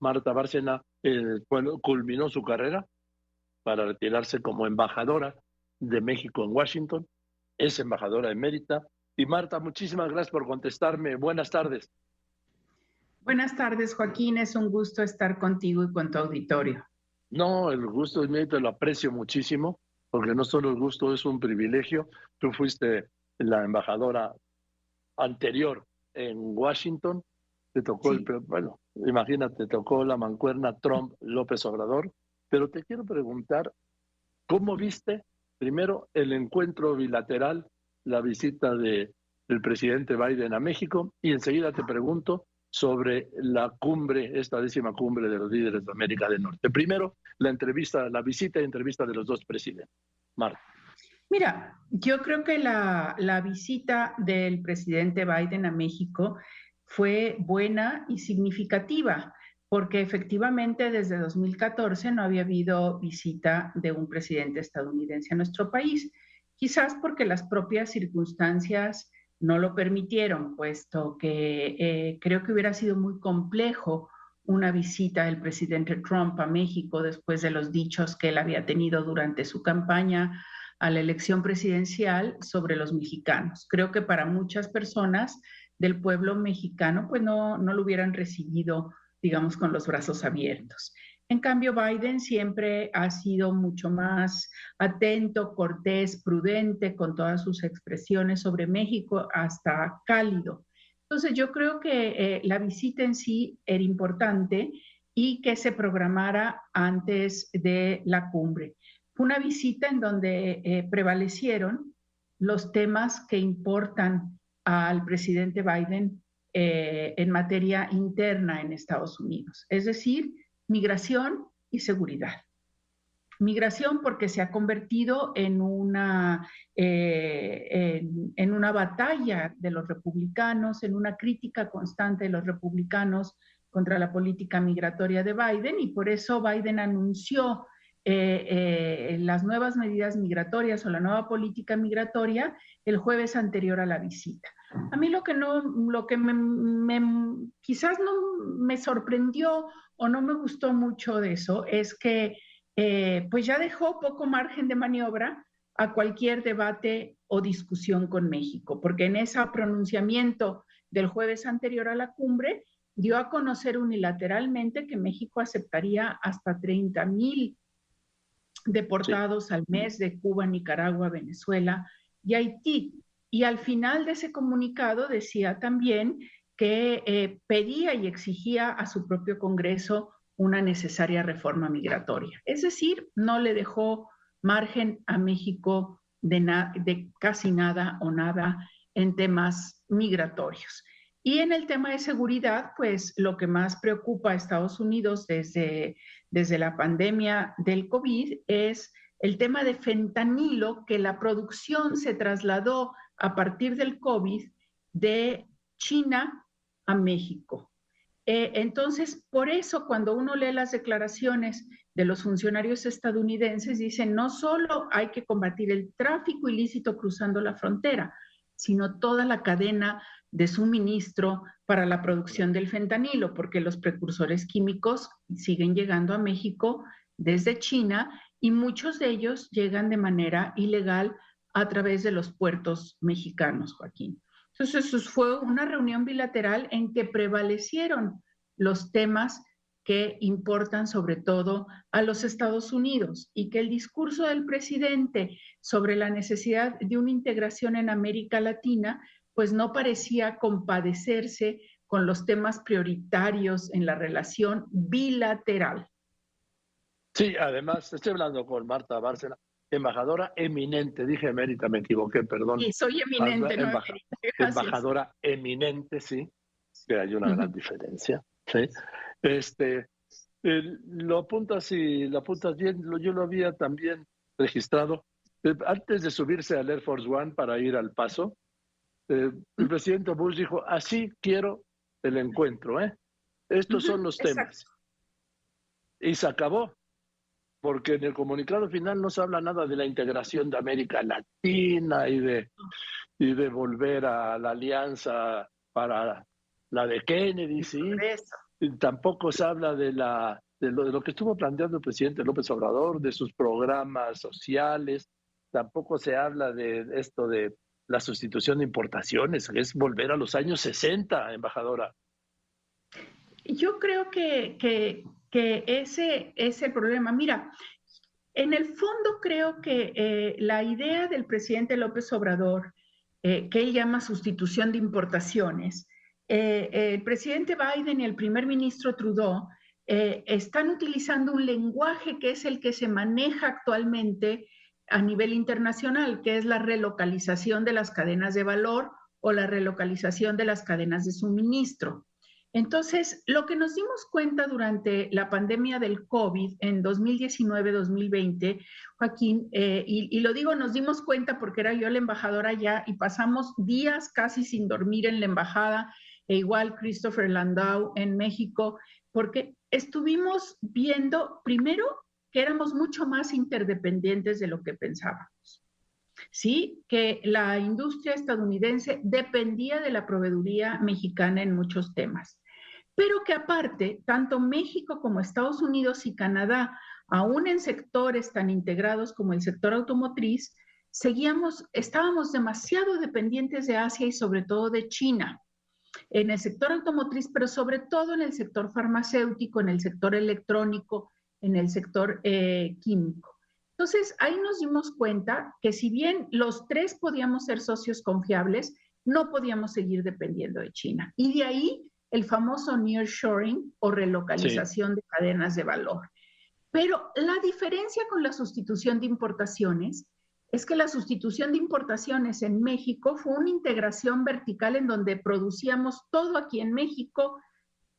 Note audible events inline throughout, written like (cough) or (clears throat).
Marta Bárcena eh, culminó su carrera para retirarse como embajadora de México en Washington. Es embajadora emérita. Y Marta, muchísimas gracias por contestarme. Buenas tardes. Buenas tardes, Joaquín. Es un gusto estar contigo y con tu auditorio. No, el gusto es mío te lo aprecio muchísimo, porque no solo el gusto es un privilegio. Tú fuiste la embajadora anterior en Washington, te tocó el, bueno, imagínate, tocó la mancuerna Trump López Obrador, pero te quiero preguntar, ¿cómo viste primero el encuentro bilateral, la visita de, presidente Biden a México? Y enseguida te pregunto sobre la cumbre, esta décima cumbre de los líderes de América del Norte. Primero, la entrevista, la visita y entrevista de los dos presidentes. Marta. Mira, yo creo que la, la visita del presidente Biden a México fue buena y significativa, porque efectivamente desde 2014 no había habido visita de un presidente estadounidense a nuestro país, quizás porque las propias circunstancias no lo permitieron, puesto que eh, creo que hubiera sido muy complejo una visita del presidente Trump a México después de los dichos que él había tenido durante su campaña a la elección presidencial sobre los mexicanos. Creo que para muchas personas del pueblo mexicano, pues no, no lo hubieran recibido, digamos, con los brazos abiertos. En cambio, Biden siempre ha sido mucho más atento, cortés, prudente con todas sus expresiones sobre México, hasta cálido. Entonces, yo creo que eh, la visita en sí era importante y que se programara antes de la cumbre. Fue una visita en donde eh, prevalecieron los temas que importan al presidente Biden eh, en materia interna en Estados Unidos, es decir, migración y seguridad. Migración porque se ha convertido en una, eh, en, una batalla de los republicanos, en una crítica constante de los republicanos contra la política migratoria de Biden y por eso Biden anunció eh, eh, las nuevas medidas migratorias o la nueva política migratoria el jueves anterior a la visita. A mí lo que no, lo que me, quizás no me sorprendió o no me gustó mucho de eso es que eh, pues ya dejó poco margen de maniobra a cualquier debate o discusión con México, porque en ese pronunciamiento del jueves anterior a la cumbre dio a conocer unilateralmente que México aceptaría hasta 30 mil deportados al mes de Cuba, Nicaragua, Venezuela y Haití. Y al final de ese comunicado decía también que eh, pedía y exigía a su propio Congreso una necesaria reforma migratoria. Es decir, no le dejó margen a México de, de casi nada o nada en temas migratorios. Y en el tema de seguridad, pues lo que más preocupa a Estados Unidos desde desde la pandemia del COVID es el tema de fentanilo, que la producción se trasladó a partir del COVID de China a México. Eh, entonces, por eso cuando uno lee las declaraciones de los funcionarios estadounidenses, dicen, no solo hay que combatir el tráfico ilícito cruzando la frontera, sino toda la cadena de suministro para la producción del fentanilo, porque los precursores químicos siguen llegando a México desde China y muchos de ellos llegan de manera ilegal a través de los puertos mexicanos, Joaquín. Entonces, fue una reunión bilateral en que prevalecieron los temas que importan sobre todo a los Estados Unidos y que el discurso del presidente sobre la necesidad de una integración en América Latina pues no parecía compadecerse con los temas prioritarios en la relación bilateral. Sí, además, estoy hablando con Marta Bárcena, embajadora eminente, dije emérita, me equivoqué, perdón. Sí, soy eminente, no Embajadora eminente, sí, que hay una gran diferencia. ¿sí? Este, lo apuntas y lo apuntas bien, yo lo había también registrado. Eh, antes de subirse al Air Force One para ir al paso, eh, el presidente Bush dijo, así quiero el encuentro, ¿eh? Estos son los temas. Y se acabó, porque en el comunicado final no se habla nada de la integración de América Latina y de, y de volver a la alianza para la de Kennedy, ¿sí? tampoco se habla de, la, de lo, de lo que estuvo planteando el presidente López Obrador, de sus programas sociales, tampoco se habla de esto de la sustitución de importaciones, es volver a los años 60, embajadora. Yo creo que, que, que ese es el problema. Mira, en el fondo creo que eh, la idea del presidente López Obrador, eh, que él llama sustitución de importaciones, eh, el presidente Biden y el primer ministro Trudeau están utilizando un lenguaje que es el que se maneja actualmente a nivel internacional, que es la relocalización de las cadenas de valor o la relocalización de las cadenas de suministro. Entonces, lo que nos dimos cuenta durante la pandemia del COVID en 2019-2020, Joaquín, eh, y, lo digo, nos dimos cuenta porque era yo la embajadora allá y pasamos días casi sin dormir en la embajada, e igual Christopher Landau en México, porque estuvimos viendo primero que éramos mucho más interdependientes de lo que pensábamos. Sí, que la industria estadounidense dependía de la proveeduría mexicana en muchos temas, pero que aparte, tanto México como Estados Unidos y Canadá, aún en sectores tan integrados como el sector automotriz, seguíamos, estábamos demasiado dependientes de Asia y sobre todo de China en el sector automotriz, pero sobre todo en el sector farmacéutico, en el sector electrónico, en el sector eh, químico. Entonces, ahí nos dimos cuenta que si bien los tres podíamos ser socios confiables, no podíamos seguir dependiendo de China. Y de ahí el famoso nearshoring o relocalización de cadenas de valor. Pero la diferencia con la sustitución de importaciones es que la sustitución de importaciones en México fue una integración vertical en donde producíamos todo aquí en México,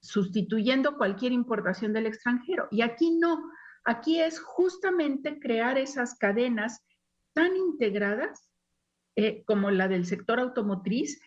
sustituyendo cualquier importación del extranjero. Y aquí no, aquí es justamente crear esas cadenas tan integradas eh, como la del sector automotriz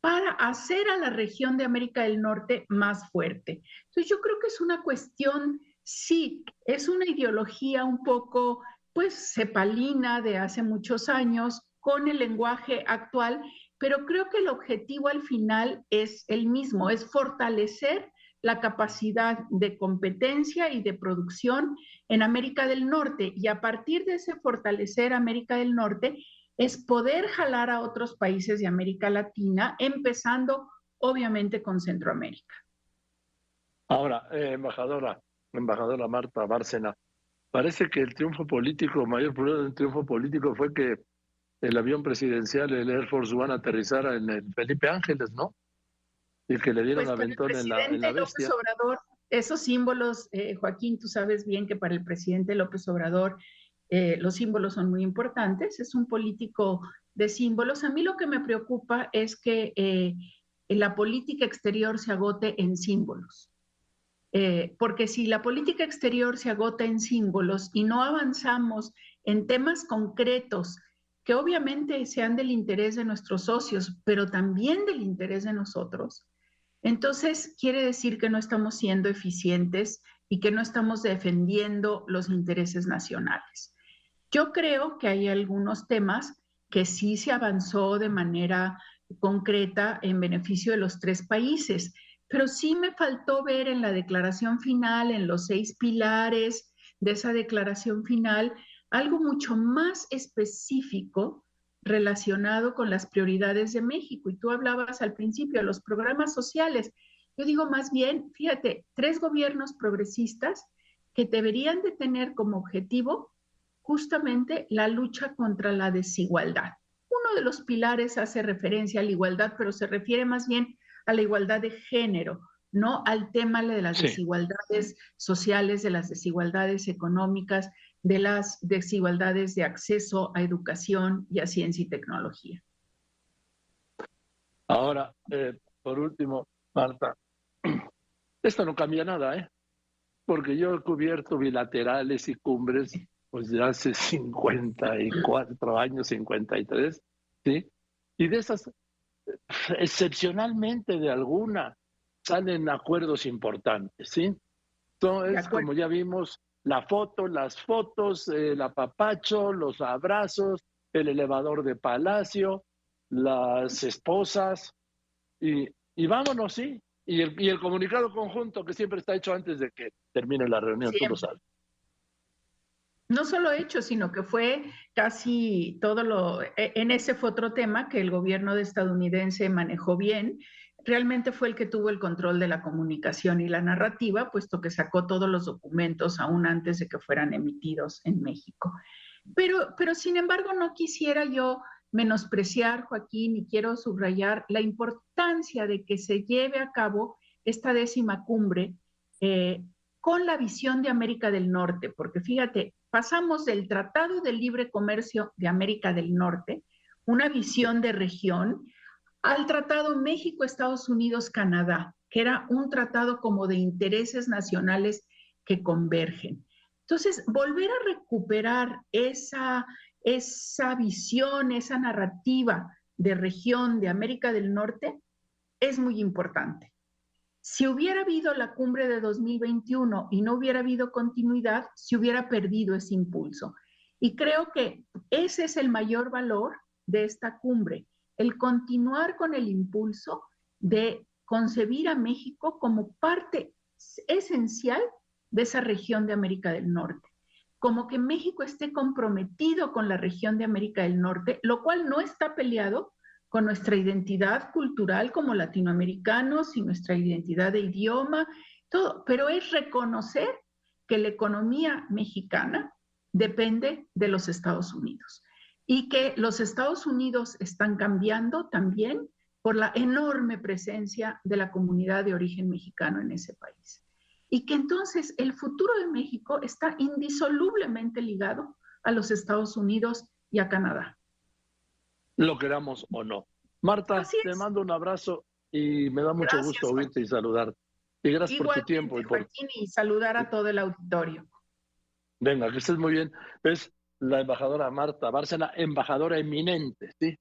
para hacer a la región de América del Norte más fuerte. Entonces yo creo que es una cuestión, sí, es una ideología un poco pues cepalina de hace muchos años con el lenguaje actual, pero creo que el objetivo al final es el mismo, es fortalecer la capacidad de competencia y de producción en América del Norte. Y a partir de ese fortalecer América del Norte, es poder jalar a otros países de América Latina, empezando obviamente con Centroamérica. Ahora, eh, embajadora, embajadora Marta Bárcena, parece que el triunfo político, mayor problema del triunfo político fue que el avión presidencial, el Air Force One, aterrizara en el Felipe Ángeles, ¿no? Y que le dieron pues aventón en la, en la bestia. Obrador, esos símbolos, eh, Joaquín, tú sabes bien que para el presidente López Obrador eh, los símbolos son muy importantes, es un político de símbolos. A mí lo que me preocupa es que eh, la política exterior se agote en símbolos. porque si la política exterior se agota en símbolos y no avanzamos en temas concretos que obviamente sean del interés de nuestros socios, pero también del interés de nosotros, entonces, quiere decir que no estamos siendo eficientes y que no estamos defendiendo los intereses nacionales. Yo creo que hay algunos temas que sí se avanzó de manera concreta en beneficio de los tres países, pero sí me faltó ver en la declaración final, en los seis pilares de esa declaración final, algo mucho más específico relacionado con las prioridades de México. Y tú hablabas al principio de los programas sociales. Yo digo más bien, fíjate, tres gobiernos progresistas que deberían de tener como objetivo justamente la lucha contra la desigualdad. Uno de los pilares hace referencia a la igualdad, pero se refiere más bien a la igualdad de género, no al tema de las desigualdades sociales, de las desigualdades económicas, de las desigualdades de acceso a educación y a ciencia y tecnología. Ahora, eh, por último, Marta, (clears throat) esto no cambia nada, ¿eh? Porque yo he cubierto bilaterales y cumbres pues de hace (laughs) 54 años, 53, ¿sí? Y de esas, excepcionalmente de alguna, salen acuerdos importantes, ¿sí? Entonces, como ya vimos, la foto, las fotos, el apapacho, los abrazos, el elevador de palacio, las esposas, y, vámonos, sí, y el, y el comunicado conjunto que siempre está hecho antes de que termine la reunión, tú lo sabes. No solo hecho, sino que fue casi todo lo, e, en ese fue otro tema que el gobierno de estadounidense manejó bien, realmente fue el que tuvo el control de la comunicación y la narrativa, puesto que sacó todos los documentos aún antes de que fueran emitidos en México. Pero, pero sin embargo, no quisiera yo menospreciar, Joaquín, y quiero subrayar la importancia de que se lleve a cabo esta décima cumbre eh, con la visión de América del Norte, porque fíjate, pasamos del Tratado de Libre Comercio de América del Norte, una visión de región, al Tratado México-Estados Unidos-Canadá, que era un tratado como de intereses nacionales que convergen. Entonces, volver a recuperar esa, esa visión, esa narrativa de región de América del Norte es muy importante. Si hubiera habido la cumbre de 2021 y no hubiera habido continuidad, se hubiera perdido ese impulso. Y creo que ese es el mayor valor de esta cumbre, el continuar con el impulso de concebir a México como parte esencial de esa región de América del Norte. Como que México esté comprometido con la región de América del Norte, lo cual no está peleado con nuestra identidad cultural como latinoamericanos y nuestra identidad de idioma, todo, pero es reconocer que la economía mexicana depende de los Estados Unidos y que los Estados Unidos están cambiando también por la enorme presencia de la comunidad de origen mexicano en ese país y que entonces el futuro de México está indisolublemente ligado a los Estados Unidos y a Canadá. Lo queramos o no. Marta, te mando un abrazo y me da mucho gusto oírte y saludarte. Y gracias por tu tiempo. Y, por... y saludar a todo el auditorio. Venga, que estés muy bien. Es la embajadora Marta Bárcena, embajadora eminente, ¿sí?